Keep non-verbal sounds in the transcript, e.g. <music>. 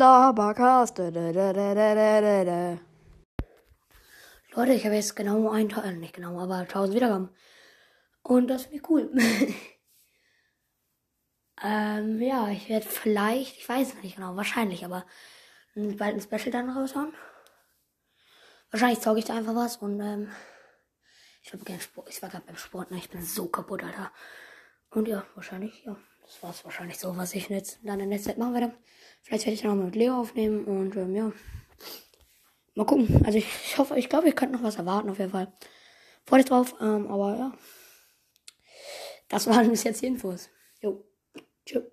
Labercast. Leute, ich habe jetzt genau ein, äh, nicht genau, aber 1000 Wiedergaben. Und das finde ich cool. <laughs> ähm, ja, ich werde vielleicht, ich weiß es nicht genau, wahrscheinlich, aber bald ein Special dann raushauen. Wahrscheinlich zauge ich da einfach was und ähm, ich war gerne Sport, ich war gerade beim Sport, ne? Ich bin so kaputt, Alter. Und ja, wahrscheinlich, ja. Das war es wahrscheinlich so, was ich jetzt dann in der Zeit machen werde. Vielleicht werde ich dann auch mal mit Leo aufnehmen und ähm, ja. Mal gucken. Also ich, ich hoffe, ich glaube, ich könnte noch was erwarten auf jeden Fall. Freue dich drauf, ähm, aber ja. Das <laughs> waren bis jetzt die Infos. Jo. Tschüss.